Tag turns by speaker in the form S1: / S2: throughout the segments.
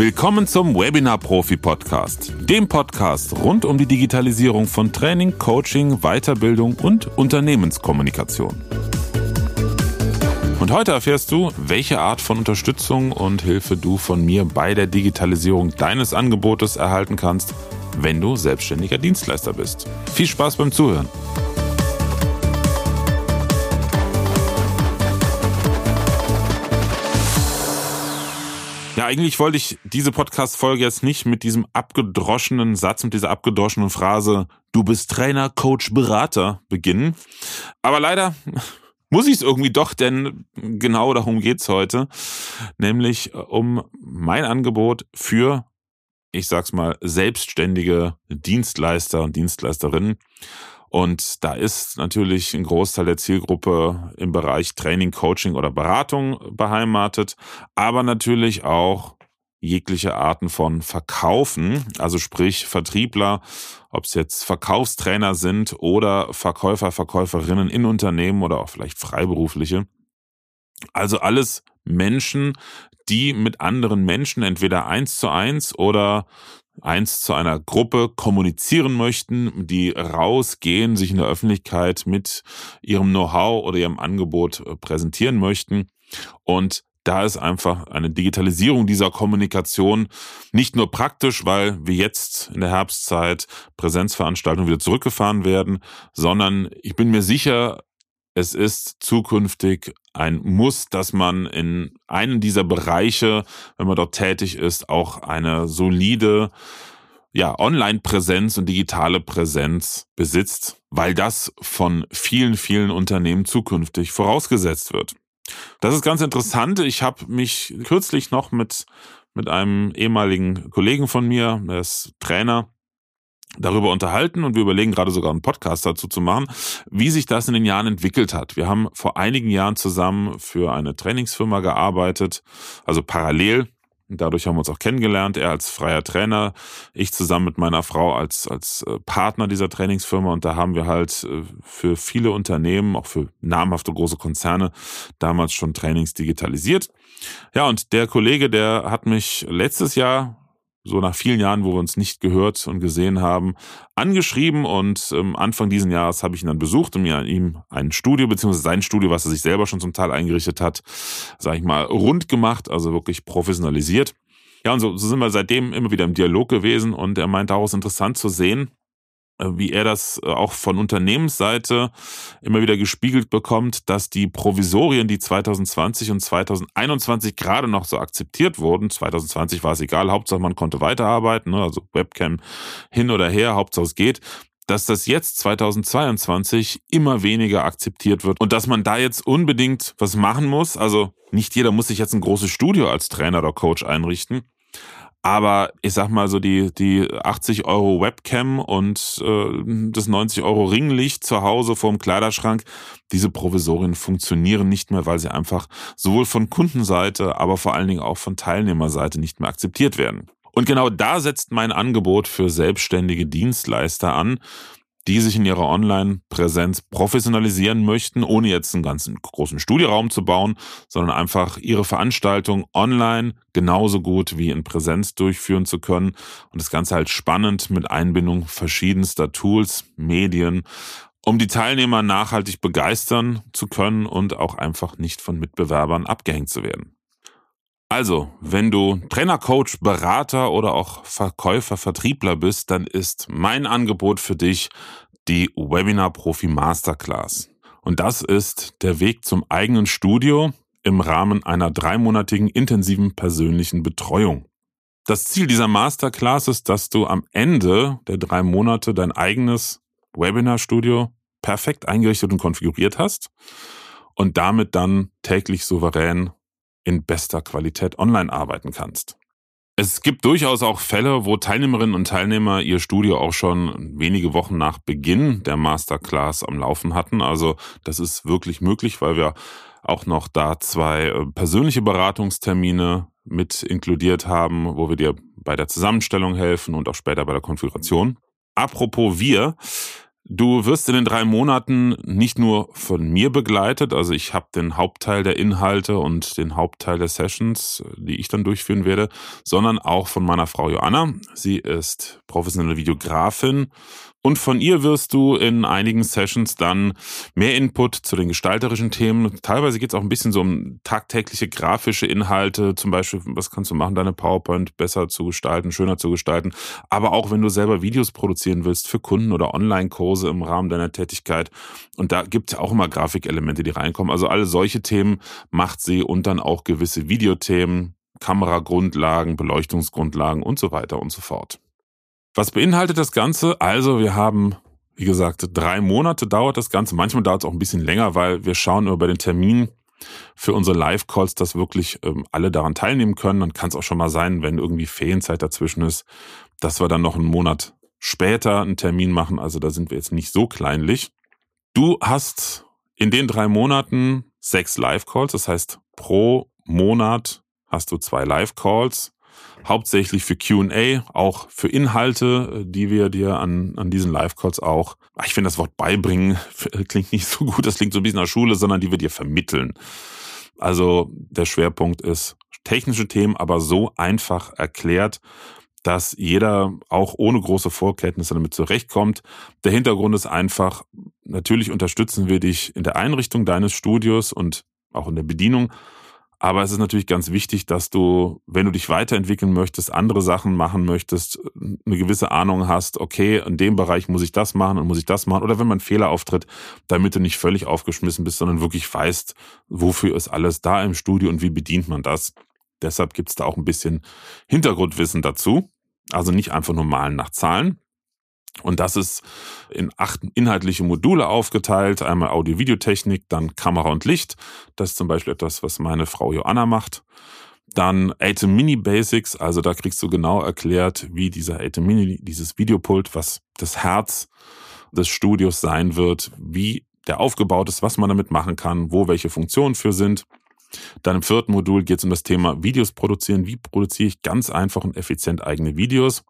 S1: Willkommen zum Webinar Profi Podcast, dem Podcast rund um die Digitalisierung von Training, Coaching, Weiterbildung und Unternehmenskommunikation. Und heute erfährst du, welche Art von Unterstützung und Hilfe du von mir bei der Digitalisierung deines Angebotes erhalten kannst, wenn du selbstständiger Dienstleister bist. Viel Spaß beim Zuhören. Ja, eigentlich wollte ich diese Podcast-Folge jetzt nicht mit diesem abgedroschenen Satz, mit dieser abgedroschenen Phrase, du bist Trainer, Coach, Berater beginnen. Aber leider muss ich es irgendwie doch, denn genau darum geht's heute. Nämlich um mein Angebot für, ich sag's mal, selbstständige Dienstleister und Dienstleisterinnen. Und da ist natürlich ein Großteil der Zielgruppe im Bereich Training, Coaching oder Beratung beheimatet, aber natürlich auch jegliche Arten von Verkaufen, also sprich Vertriebler, ob es jetzt Verkaufstrainer sind oder Verkäufer, Verkäuferinnen in Unternehmen oder auch vielleicht Freiberufliche. Also alles Menschen, die mit anderen Menschen entweder eins zu eins oder eins zu einer Gruppe kommunizieren möchten, die rausgehen, sich in der Öffentlichkeit mit ihrem Know-how oder ihrem Angebot äh, präsentieren möchten. Und da ist einfach eine Digitalisierung dieser Kommunikation nicht nur praktisch, weil wir jetzt in der Herbstzeit Präsenzveranstaltungen wieder zurückgefahren werden, sondern ich bin mir sicher, es ist zukünftig ein Muss, dass man in einem dieser Bereiche, wenn man dort tätig ist, auch eine solide ja, Online-Präsenz und digitale Präsenz besitzt, weil das von vielen, vielen Unternehmen zukünftig vorausgesetzt wird. Das ist ganz interessant. Ich habe mich kürzlich noch mit, mit einem ehemaligen Kollegen von mir, der ist Trainer, darüber unterhalten und wir überlegen gerade sogar einen Podcast dazu zu machen, wie sich das in den Jahren entwickelt hat. Wir haben vor einigen Jahren zusammen für eine Trainingsfirma gearbeitet, also parallel. Dadurch haben wir uns auch kennengelernt. Er als freier Trainer, ich zusammen mit meiner Frau als, als äh, Partner dieser Trainingsfirma. Und da haben wir halt äh, für viele Unternehmen, auch für namhafte große Konzerne, damals schon Trainings digitalisiert. Ja, und der Kollege, der hat mich letztes Jahr so nach vielen Jahren, wo wir uns nicht gehört und gesehen haben, angeschrieben und ähm, Anfang diesen Jahres habe ich ihn dann besucht und mir an ihm ein Studio, beziehungsweise sein Studio, was er sich selber schon zum Teil eingerichtet hat, sage ich mal, rund gemacht, also wirklich professionalisiert. Ja, und so, so sind wir seitdem immer wieder im Dialog gewesen und er meint daraus interessant zu sehen, wie er das äh, auch von Unternehmensseite immer wieder gespiegelt bekommt, dass die Provisorien, die 2020 und 2021 gerade noch so akzeptiert wurden, 2020 war es egal, Hauptsache man konnte weiterarbeiten, ne, also Webcam hin oder her, Hauptsache es geht, dass das jetzt 2022 immer weniger akzeptiert wird und dass man da jetzt unbedingt was machen muss. Also nicht jeder muss sich jetzt ein großes Studio als Trainer oder Coach einrichten, aber ich sag mal so, die, die 80 Euro Webcam und äh, das 90 Euro Ringlicht zu Hause vorm Kleiderschrank, diese Provisorien funktionieren nicht mehr, weil sie einfach sowohl von Kundenseite, aber vor allen Dingen auch von Teilnehmerseite nicht mehr akzeptiert werden. Und genau da setzt mein Angebot für selbstständige Dienstleister an, die sich in ihrer Online-Präsenz professionalisieren möchten, ohne jetzt einen ganzen großen Studieraum zu bauen, sondern einfach ihre Veranstaltung online genauso gut wie in Präsenz durchführen zu können und das Ganze halt spannend mit Einbindung verschiedenster Tools, Medien, um die Teilnehmer nachhaltig begeistern zu können und auch einfach nicht von Mitbewerbern abgehängt zu werden. Also, wenn du Trainer, Coach, Berater oder auch Verkäufer, Vertriebler bist, dann ist mein Angebot für dich die Webinar Profi Masterclass. Und das ist der Weg zum eigenen Studio im Rahmen einer dreimonatigen intensiven persönlichen Betreuung. Das Ziel dieser Masterclass ist, dass du am Ende der drei Monate dein eigenes Webinar-Studio perfekt eingerichtet und konfiguriert hast und damit dann täglich souverän in bester Qualität online arbeiten kannst. Es gibt durchaus auch Fälle, wo Teilnehmerinnen und Teilnehmer ihr Studio auch schon wenige Wochen nach Beginn der Masterclass am Laufen hatten. Also das ist wirklich möglich, weil wir auch noch da zwei äh, persönliche Beratungstermine mit inkludiert haben, wo wir dir bei der Zusammenstellung helfen und auch später bei der Konfiguration. Apropos wir, Du wirst in den drei Monaten nicht nur von mir begleitet, also ich habe den Hauptteil der Inhalte und den Hauptteil der Sessions, die ich dann durchführen werde, sondern auch von meiner Frau Joanna. Sie ist professionelle Videografin und von ihr wirst du in einigen Sessions dann mehr Input zu den gestalterischen Themen. Teilweise geht es auch ein bisschen so um tagtägliche grafische Inhalte. Zum Beispiel, was kannst du machen, deine PowerPoint besser zu gestalten, schöner zu gestalten. Aber auch wenn du selber Videos produzieren willst für Kunden oder Online-Kurse im Rahmen deiner Tätigkeit. Und da gibt es auch immer Grafikelemente, die reinkommen. Also alle solche Themen macht sie und dann auch gewisse Videothemen, Kameragrundlagen, Beleuchtungsgrundlagen und so weiter und so fort. Was beinhaltet das Ganze? Also wir haben, wie gesagt, drei Monate dauert das Ganze. Manchmal dauert es auch ein bisschen länger, weil wir schauen bei den Terminen für unsere Live-Calls, dass wirklich ähm, alle daran teilnehmen können. Dann kann es auch schon mal sein, wenn irgendwie Ferienzeit dazwischen ist, dass wir dann noch einen Monat später einen Termin machen. Also da sind wir jetzt nicht so kleinlich. Du hast in den drei Monaten sechs Live-Calls. Das heißt, pro Monat hast du zwei Live-Calls hauptsächlich für QA, auch für Inhalte, die wir dir an, an diesen Live-Calls auch, ich finde das Wort beibringen, klingt nicht so gut, das klingt so ein bisschen nach Schule, sondern die wir dir vermitteln. Also der Schwerpunkt ist technische Themen, aber so einfach erklärt, dass jeder auch ohne große Vorkenntnisse damit zurechtkommt. Der Hintergrund ist einfach, natürlich unterstützen wir dich in der Einrichtung deines Studios und auch in der Bedienung, aber es ist natürlich ganz wichtig, dass du, wenn du dich weiterentwickeln möchtest, andere Sachen machen möchtest, eine gewisse Ahnung hast, okay, in dem Bereich muss ich das machen und muss ich das machen. Oder wenn man Fehler auftritt, damit du nicht völlig aufgeschmissen bist, sondern wirklich weißt, wofür ist alles da im Studio und wie bedient man das. Deshalb gibt's da auch ein bisschen Hintergrundwissen dazu. Also nicht einfach nur malen nach Zahlen. Und das ist in acht inhaltliche Module aufgeteilt. Einmal Audio-Videotechnik, dann Kamera und Licht. Das ist zum Beispiel etwas, was meine Frau Joanna macht. Dann Atem Mini Basics, also da kriegst du genau erklärt, wie dieser Atem Mini, dieses Videopult, was das Herz des Studios sein wird, wie der aufgebaut ist, was man damit machen kann, wo welche Funktionen für sind. Dann im vierten Modul geht es um das Thema Videos produzieren. Wie produziere ich ganz einfach und effizient eigene Videos?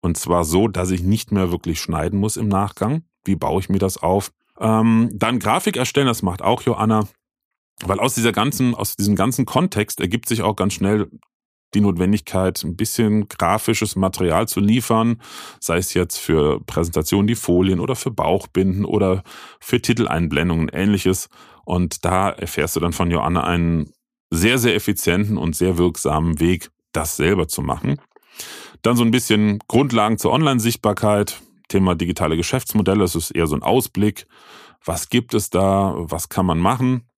S1: Und zwar so, dass ich nicht mehr wirklich schneiden muss im Nachgang. Wie baue ich mir das auf? Ähm, dann Grafik erstellen, das macht auch Joanna. Weil aus dieser ganzen, aus diesem ganzen Kontext ergibt sich auch ganz schnell die Notwendigkeit, ein bisschen grafisches Material zu liefern, sei es jetzt für Präsentationen die Folien oder für Bauchbinden oder für Titeleinblendungen ähnliches. Und da erfährst du dann von Joanna einen sehr, sehr effizienten und sehr wirksamen Weg, das selber zu machen. Dann so ein bisschen Grundlagen zur Online-Sichtbarkeit, Thema digitale Geschäftsmodelle, das ist eher so ein Ausblick. Was gibt es da? Was kann man machen?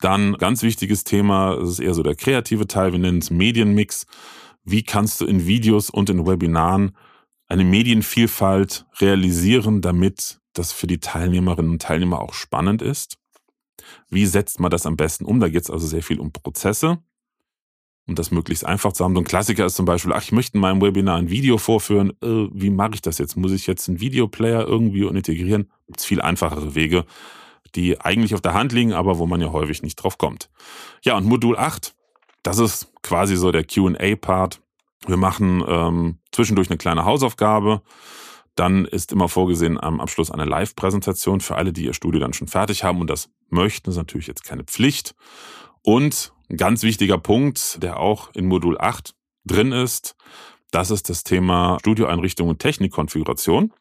S1: Dann ganz wichtiges Thema, das ist eher so der kreative Teil, wir nennen es Medienmix. Wie kannst du in Videos und in Webinaren eine Medienvielfalt realisieren, damit das für die Teilnehmerinnen und Teilnehmer auch spannend ist? Wie setzt man das am besten um? Da geht es also sehr viel um Prozesse um das möglichst einfach zu haben. So ein Klassiker ist zum Beispiel, ach, ich möchte in meinem Webinar ein Video vorführen. Äh, wie mache ich das jetzt? Muss ich jetzt einen Videoplayer irgendwie integrieren? Gibt es viel einfachere Wege, die eigentlich auf der Hand liegen, aber wo man ja häufig nicht drauf kommt. Ja, und Modul 8, das ist quasi so der QA-Part. Wir machen ähm, zwischendurch eine kleine Hausaufgabe. Dann ist immer vorgesehen am Abschluss eine Live-Präsentation für alle, die ihr Studio dann schon fertig haben und das möchten. Das ist natürlich jetzt keine Pflicht. Und ein ganz wichtiger Punkt, der auch in Modul 8 drin ist, das ist das Thema Studioeinrichtung und Technikkonfiguration.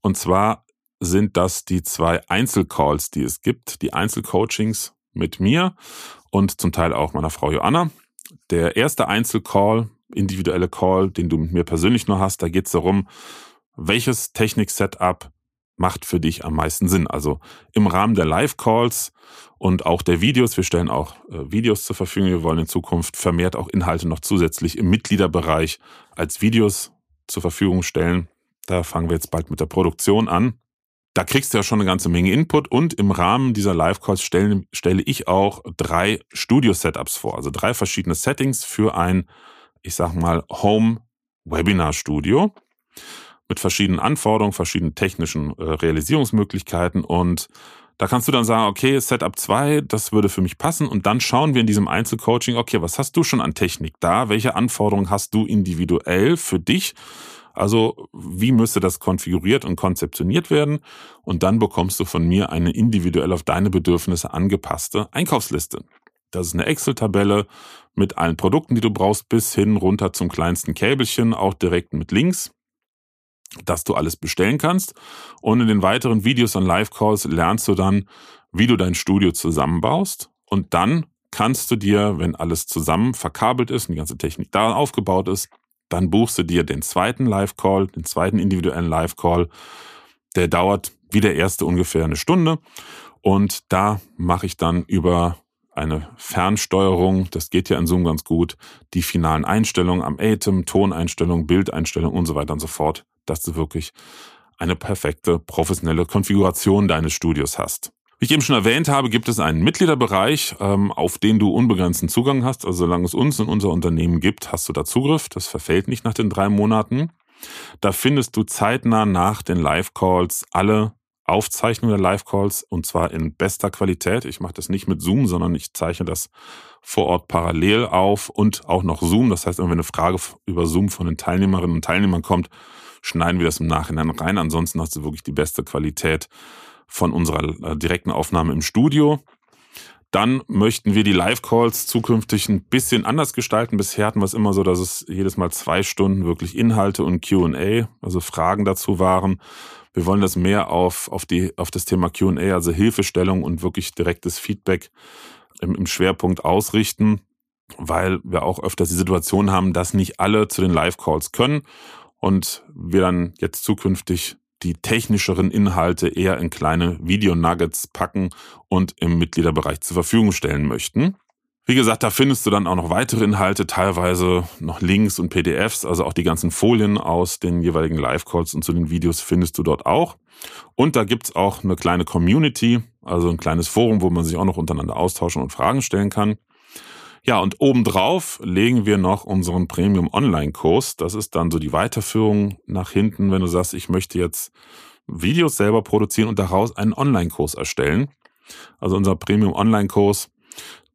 S1: Und zwar sind das die zwei Einzelcalls, die es gibt, die Einzelcoachings mit mir und zum Teil auch meiner Frau Joanna. Der erste Einzelcall, individuelle Call, den du mit mir persönlich nur hast, da geht es darum, welches Technik-Setup macht für dich am meisten Sinn. Also im Rahmen der Live-Calls und auch der Videos, wir stellen auch äh, Videos zur Verfügung. Wir wollen in Zukunft vermehrt auch Inhalte noch zusätzlich im Mitgliederbereich als Videos zur Verfügung stellen. Da fangen wir jetzt bald mit der Produktion an. Da kriegst du ja schon eine ganze Menge Input und im Rahmen dieser Live-Calls stelle, stelle ich auch drei Studio-Setups vor, also drei verschiedene Settings für ein, ich sag mal, Home-Webinar-Studio mit verschiedenen Anforderungen, verschiedenen technischen äh, Realisierungsmöglichkeiten und da kannst du dann sagen, okay, Setup 2, das würde für mich passen und dann schauen wir in diesem Einzelcoaching, okay, was hast du schon an Technik da? Welche Anforderungen hast du individuell für dich Also wie müsste das konfiguriert und konzeptioniert werden? Und dann bekommst du von mir eine individuell auf deine Bedürfnisse angepasste Einkaufsliste. Das ist eine Excel-Tabelle mit allen Produkten, die du brauchst, bis hin runter zum kleinsten Käbelchen, auch direkt mit Links, dass du alles bestellen kannst. Und in den weiteren Videos und Live-Calls lernst du dann, wie du dein Studio zusammenbaust. Und dann kannst du dir, wenn alles zusammen verkabelt ist und die ganze Technik da aufgebaut ist, dann buchst du dir den zweiten Live-Call, den zweiten individuellen Live-Call. Der dauert wie der erste ungefähr eine Stunde. Und da mache ich dann über eine Fernsteuerung, das geht ja in Zoom ganz gut, die finalen Einstellungen am Atem, Toneinstellungen, Bildeinstellungen und so weiter und so fort, dass du wirklich eine perfekte professionelle Konfiguration deines Studios hast. Wie ich eben schon erwähnt habe, gibt es einen Mitgliederbereich, ähm, auf den du unbegrenzten Zugang hast. Also solange es uns in unser Unternehmen gibt, hast du da Zugriff. Das verfällt nicht nach den drei Monaten. Da findest du zeitnah nach den Live-Calls alle Aufzeichnung der Live-Calls und zwar in bester Qualität. Ich mache das nicht mit Zoom, sondern ich zeichne das vor Ort parallel auf und auch noch Zoom. Das heißt, wenn eine Frage über Zoom von den Teilnehmerinnen und Teilnehmern kommt, schneiden wir das im Nachhinein rein. Ansonsten hast du wirklich die beste Qualität von unserer äh, direkten Aufnahme im Studio. Dann möchten wir die Live-Calls zukünftig ein bisschen anders gestalten. Bisher hatten wir es immer so, dass es jedes Mal zwei Stunden wirklich Inhalte und QA, also Fragen dazu waren. Wir wollen das mehr auf, auf, die, auf das Thema QA, also Hilfestellung und wirklich direktes Feedback im, im Schwerpunkt ausrichten, weil wir auch öfters die Situation haben, dass nicht alle zu den Live-Calls können und wir dann jetzt zukünftig die technischeren Inhalte eher in kleine Video-Nuggets packen und im Mitgliederbereich zur Verfügung stellen möchten. Wie gesagt, da findest du dann auch noch weitere Inhalte, teilweise noch Links und PDFs, also auch die ganzen Folien aus den jeweiligen Live-Calls und zu den Videos findest du dort auch. Und da gibt's auch eine kleine Community, also ein kleines Forum, wo man sich auch noch untereinander austauschen und Fragen stellen kann. Ja, und obendrauf legen wir noch unseren Premium Online-Kurs. Das ist dann so die Weiterführung nach hinten, wenn du sagst, ich möchte jetzt Videos selber produzieren und daraus einen Online-Kurs erstellen. Also unser Premium Online-Kurs,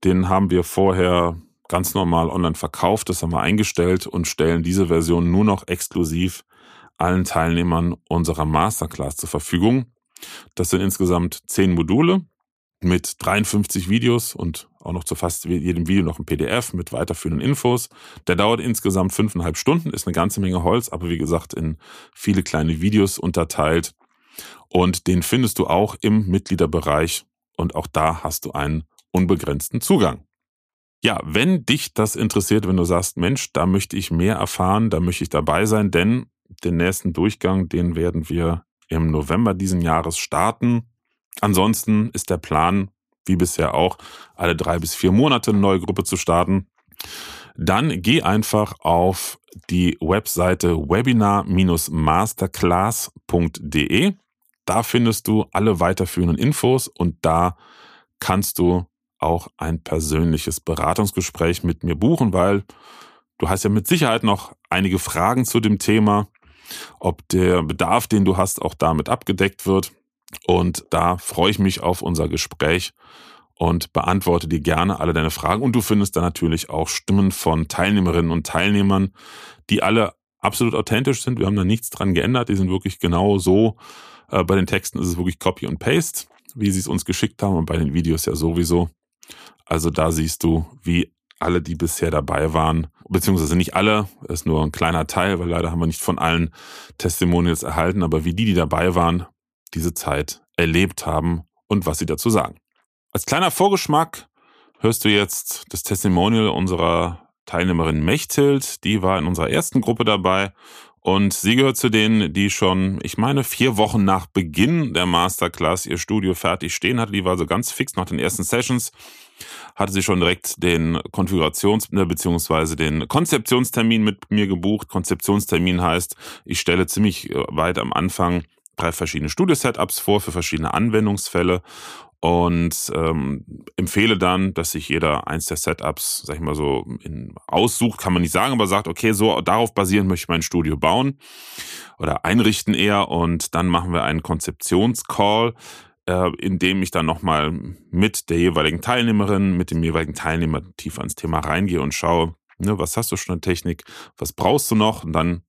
S1: den haben wir vorher ganz normal online verkauft, das haben wir eingestellt und stellen diese Version nur noch exklusiv allen Teilnehmern unserer Masterclass zur Verfügung. Das sind insgesamt zehn Module mit 53 Videos und auch noch zu fast jedem Video noch ein PDF mit weiterführenden Infos. Der dauert insgesamt fünfeinhalb Stunden, ist eine ganze Menge Holz, aber wie gesagt in viele kleine Videos unterteilt. Und den findest du auch im Mitgliederbereich und auch da hast du einen unbegrenzten Zugang. Ja, wenn dich das interessiert, wenn du sagst, Mensch, da möchte ich mehr erfahren, da möchte ich dabei sein, denn den nächsten Durchgang, den werden wir im November diesen Jahres starten. Ansonsten ist der Plan, wie bisher auch, alle drei bis vier Monate eine neue Gruppe zu starten. Dann geh einfach auf die Webseite webinar-masterclass.de. Da findest du alle weiterführenden Infos und da kannst du auch ein persönliches Beratungsgespräch mit mir buchen, weil du hast ja mit Sicherheit noch einige Fragen zu dem Thema, ob der Bedarf, den du hast, auch damit abgedeckt wird. Und da freue ich mich auf unser Gespräch und beantworte dir gerne alle deine Fragen. Und du findest da natürlich auch Stimmen von Teilnehmerinnen und Teilnehmern, die alle absolut authentisch sind. Wir haben da nichts dran geändert. Die sind wirklich genau so. Äh, bei den Texten ist es wirklich Copy und Paste, wie sie es uns geschickt haben und bei den Videos ja sowieso. Also da siehst du, wie alle, die bisher dabei waren, beziehungsweise nicht alle, ist nur ein kleiner Teil, weil leider haben wir nicht von allen Testimonials erhalten, aber wie die, die dabei waren, diese Zeit erlebt haben und was sie dazu sagen. Als kleiner Vorgeschmack hörst du jetzt das Testimonial unserer Teilnehmerin Mechthild. Die war in unserer ersten Gruppe dabei und sie gehört zu denen, die schon, ich meine, vier Wochen nach Beginn der Masterclass ihr Studio fertig stehen hatte. Die war so ganz fix nach den ersten Sessions hatte sie schon direkt den Konfigurations- bzw. den Konzeptionstermin mit mir gebucht. Konzeptionstermin heißt, ich stelle ziemlich äh, weit am Anfang drei verschiedene Studio-Setups vor für verschiedene Anwendungsfälle und ähm, empfehle dann, dass sich jeder eins der Setups, sag ich mal so, in, aussucht, kann man nicht sagen, aber sagt, okay, so darauf basierend möchte ich mein Studio bauen oder einrichten eher und dann machen wir einen Konzeptionscall, äh, in dem ich dann nochmal mit der jeweiligen Teilnehmerin, mit dem jeweiligen Teilnehmer tiefer ins Thema reingehe und schaue, ne, was hast du schon an Technik, was brauchst du noch? Und dann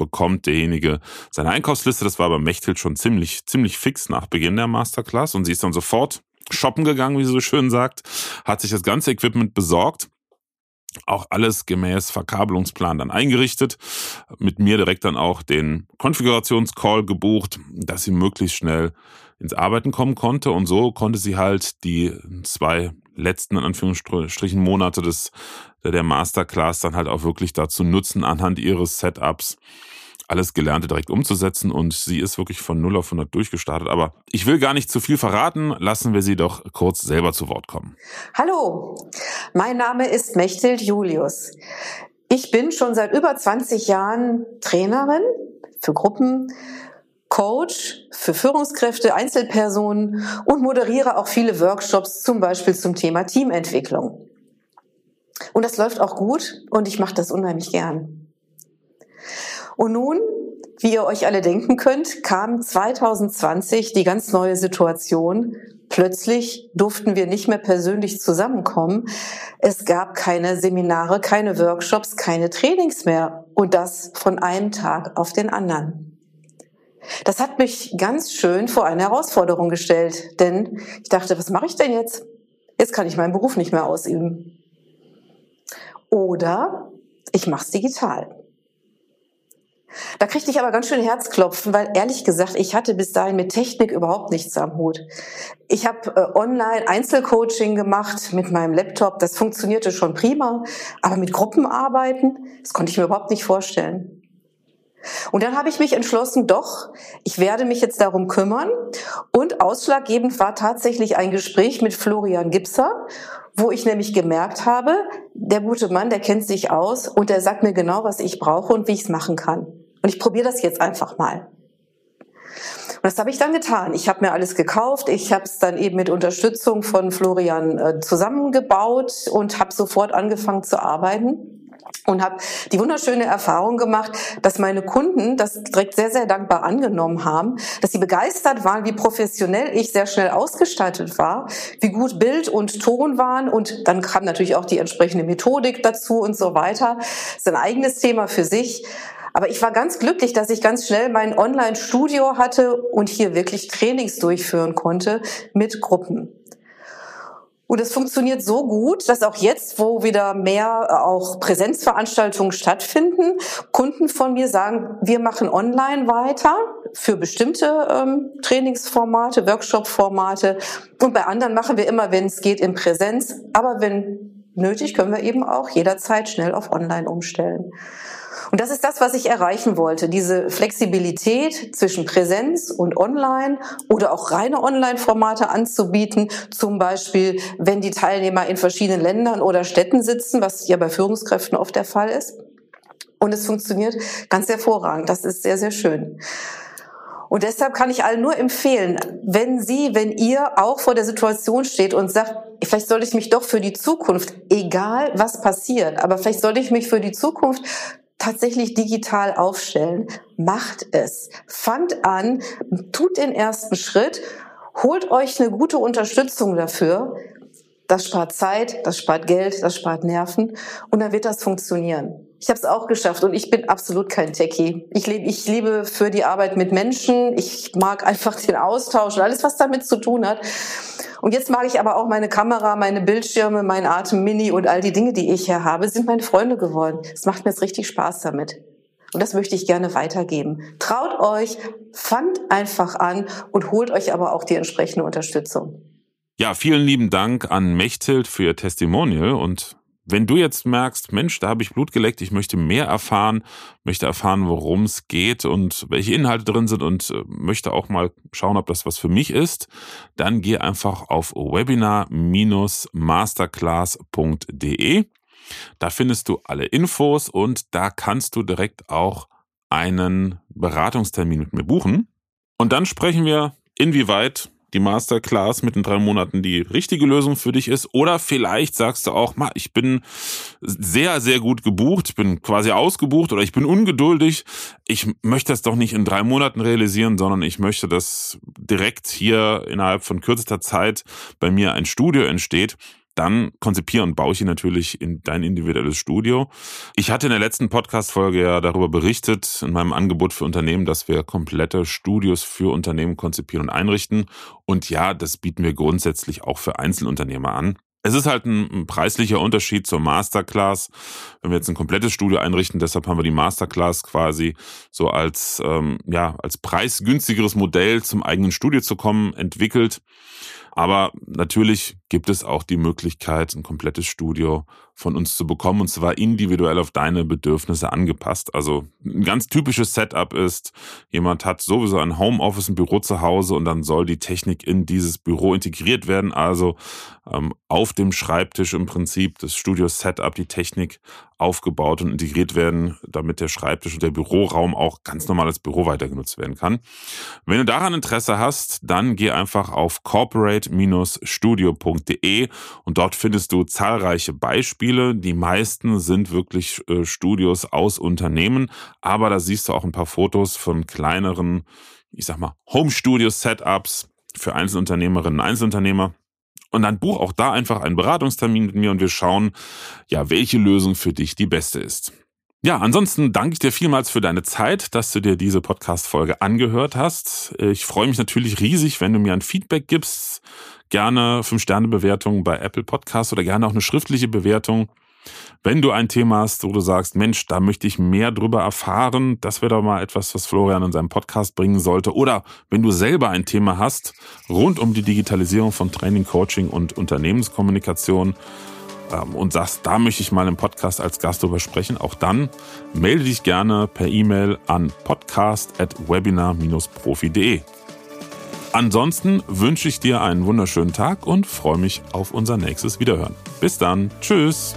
S1: bekommt derjenige seine Einkaufsliste. Das war bei Mechthild schon ziemlich, ziemlich fix nach Beginn der Masterclass und sie ist dann sofort shoppen gegangen, wie sie so schön sagt, hat sich das ganze Equipment besorgt auch alles gemäß Verkabelungsplan dann eingerichtet, mit mir direkt dann auch den Konfigurationscall gebucht, dass sie möglichst schnell ins Arbeiten kommen konnte und so konnte sie halt die zwei letzten in Anführungsstrichen Monate des der Masterclass dann halt auch wirklich dazu nutzen anhand ihres Setups alles Gelernte direkt umzusetzen und sie ist wirklich von 0 auf 100 durchgestartet. Aber ich will gar nicht zu viel verraten, lassen wir sie doch kurz selber zu Wort kommen.
S2: Hallo, mein Name ist Mechthild Julius. Ich bin schon seit über 20 Jahren Trainerin für Gruppen, Coach für Führungskräfte, Einzelpersonen und moderiere auch viele Workshops, zum Beispiel zum Thema Teamentwicklung. Und das läuft auch gut und ich mache das unheimlich gern. Und nun, wie ihr euch alle denken könnt, kam 2020 die ganz neue Situation. Plötzlich durften wir nicht mehr persönlich zusammenkommen. Es gab keine Seminare, keine Workshops, keine Trainings mehr. Und das von einem Tag auf den anderen. Das hat mich ganz schön vor eine Herausforderung gestellt, denn ich dachte, was mache ich denn jetzt? Jetzt kann ich meinen Beruf nicht mehr ausüben. Oder ich mache es digital. Da kriegte ich aber ganz schön Herzklopfen, weil ehrlich gesagt, ich hatte bis dahin mit Technik überhaupt nichts am Hut. Ich habe äh, online Einzelcoaching gemacht mit meinem Laptop, das funktionierte schon prima, aber mit Gruppenarbeiten, das konnte ich mir überhaupt nicht vorstellen. Und dann habe ich mich entschlossen, doch, ich werde mich jetzt darum kümmern. Und ausschlaggebend war tatsächlich ein Gespräch mit Florian Gipser, wo ich nämlich gemerkt habe, der gute Mann, der kennt sich aus und der sagt mir genau, was ich brauche und wie ich es machen kann. Und ich probiere das jetzt einfach mal. Und das habe ich dann getan. Ich habe mir alles gekauft. Ich habe es dann eben mit Unterstützung von Florian äh, zusammengebaut und habe sofort angefangen zu arbeiten und habe die wunderschöne Erfahrung gemacht, dass meine Kunden das direkt sehr, sehr dankbar angenommen haben, dass sie begeistert waren, wie professionell ich sehr schnell ausgestaltet war, wie gut Bild und Ton waren und dann kam natürlich auch die entsprechende Methodik dazu und so weiter. Das ist ein eigenes Thema für sich. Aber ich war ganz glücklich, dass ich ganz schnell mein Online-Studio hatte und hier wirklich Trainings durchführen konnte mit Gruppen. Und es funktioniert so gut, dass auch jetzt, wo wieder mehr äh, auch Präsenzveranstaltungen stattfinden, Kunden von mir sagen, wir machen online weiter für bestimmte ähm, Trainingsformate, Workshop-Formate. Und bei anderen machen wir immer, wenn es geht, in Präsenz. Aber wenn nötig, können wir eben auch jederzeit schnell auf online umstellen. Und das ist das, was ich erreichen wollte. Diese Flexibilität zwischen Präsenz und Online oder auch reine Online-Formate anzubieten. Zum Beispiel, wenn die Teilnehmer in verschiedenen Ländern oder Städten sitzen, was ja bei Führungskräften oft der Fall ist. Und es funktioniert ganz hervorragend. Das ist sehr, sehr schön. Und deshalb kann ich allen nur empfehlen, wenn Sie, wenn ihr auch vor der Situation steht und sagt, vielleicht sollte ich mich doch für die Zukunft, egal was passiert, aber vielleicht sollte ich mich für die Zukunft tatsächlich digital aufstellen. Macht es. Fangt an, tut den ersten Schritt, holt euch eine gute Unterstützung dafür. Das spart Zeit, das spart Geld, das spart Nerven und dann wird das funktionieren. Ich habe es auch geschafft und ich bin absolut kein Techie. Ich, lebe, ich liebe für die Arbeit mit Menschen. Ich mag einfach den Austausch und alles, was damit zu tun hat. Und jetzt mag ich aber auch meine Kamera, meine Bildschirme, mein Atem Mini und all die Dinge, die ich hier habe, sind meine Freunde geworden. Es macht mir jetzt richtig Spaß damit. Und das möchte ich gerne weitergeben. Traut euch, fangt einfach an und holt euch aber auch die entsprechende Unterstützung.
S1: Ja, vielen lieben Dank an Mechthild für ihr Testimonial und wenn du jetzt merkst, Mensch, da habe ich Blut geleckt, ich möchte mehr erfahren, möchte erfahren, worum es geht und welche Inhalte drin sind und äh, möchte auch mal schauen, ob das was für mich ist, dann geh einfach auf webinar-masterclass.de. Da findest du alle Infos und da kannst du direkt auch einen Beratungstermin mit mir buchen. Und dann sprechen wir, inwieweit die Masterclass mit den drei Monaten die richtige Lösung für dich ist. Oder vielleicht sagst du auch, ich bin sehr, sehr gut gebucht, bin quasi ausgebucht oder ich bin ungeduldig. Ich möchte das doch nicht in drei Monaten realisieren, sondern ich möchte, dass direkt hier innerhalb von kürzester Zeit bei mir ein Studio entsteht. Dann konzipiere und baue ich ihn natürlich in dein individuelles Studio. Ich hatte in der letzten Podcast-Folge ja darüber berichtet, in meinem Angebot für Unternehmen, dass wir komplette Studios für Unternehmen konzipieren und einrichten. Und ja, das bieten wir grundsätzlich auch für Einzelunternehmer an. Es ist halt ein, preislicher Unterschied zur Masterclass. Wenn wir jetzt ein komplettes Studio einrichten, deshalb haben wir die Masterclass quasi so als ähm, ja als preisgünstigeres Modell zum eigenen Studio zu kommen entwickelt. Aber natürlich gibt es auch die Möglichkeit, ein komplettes Studio von uns zu bekommen und zwar individuell auf deine Bedürfnisse angepasst. Also ein ganz typisches Setup ist, jemand hat sowieso ein Homeoffice, ein Büro zu Hause und dann soll die Technik in dieses Büro integriert werden. Also ähm, auf dem Schreibtisch im Prinzip das Studio-Setup, die Technik aufgebaut und integriert werden, damit der Schreibtisch und der Büroraum auch ganz normal als Büro weitergenutzt werden kann. Wenn du daran Interesse hast, dann geh einfach auf corporate-studio.de und dort findest du zahlreiche Beispiele. Die meisten sind wirklich äh, Studios aus Unternehmen, aber da siehst du auch ein paar Fotos von kleineren, ich sag mal, Home-Studio-Setups für Einzelunternehmerinnen und Einzelunternehmer. Und dann buch auch da einfach einen Beratungstermin mit mir und wir schauen, ja, welche Lösung für dich die beste ist. Ja, ansonsten danke ich dir vielmals für deine Zeit, dass du dir diese Podcast-Folge angehört hast. Ich freue mich natürlich riesig, wenn du mir ein Feedback gibst. Gerne 5-Sterne-Bewertung bei Apple Podcasts oder gerne auch eine schriftliche Bewertung. Wenn du ein Thema hast, wo du sagst, Mensch, da möchte ich mehr drüber erfahren, das wäre doch mal etwas, was Florian in seinem Podcast bringen sollte. Oder wenn du selber ein Thema hast rund um die Digitalisierung von Training, Coaching und Unternehmenskommunikation ähm, und sagst, da möchte ich mal im Podcast als Gast drüber sprechen, auch dann melde dich gerne per E-Mail an podcast.webinar-profi.de. Ansonsten wünsche ich dir einen wunderschönen Tag und freue mich auf unser nächstes Wiederhören. Bis dann. Tschüss.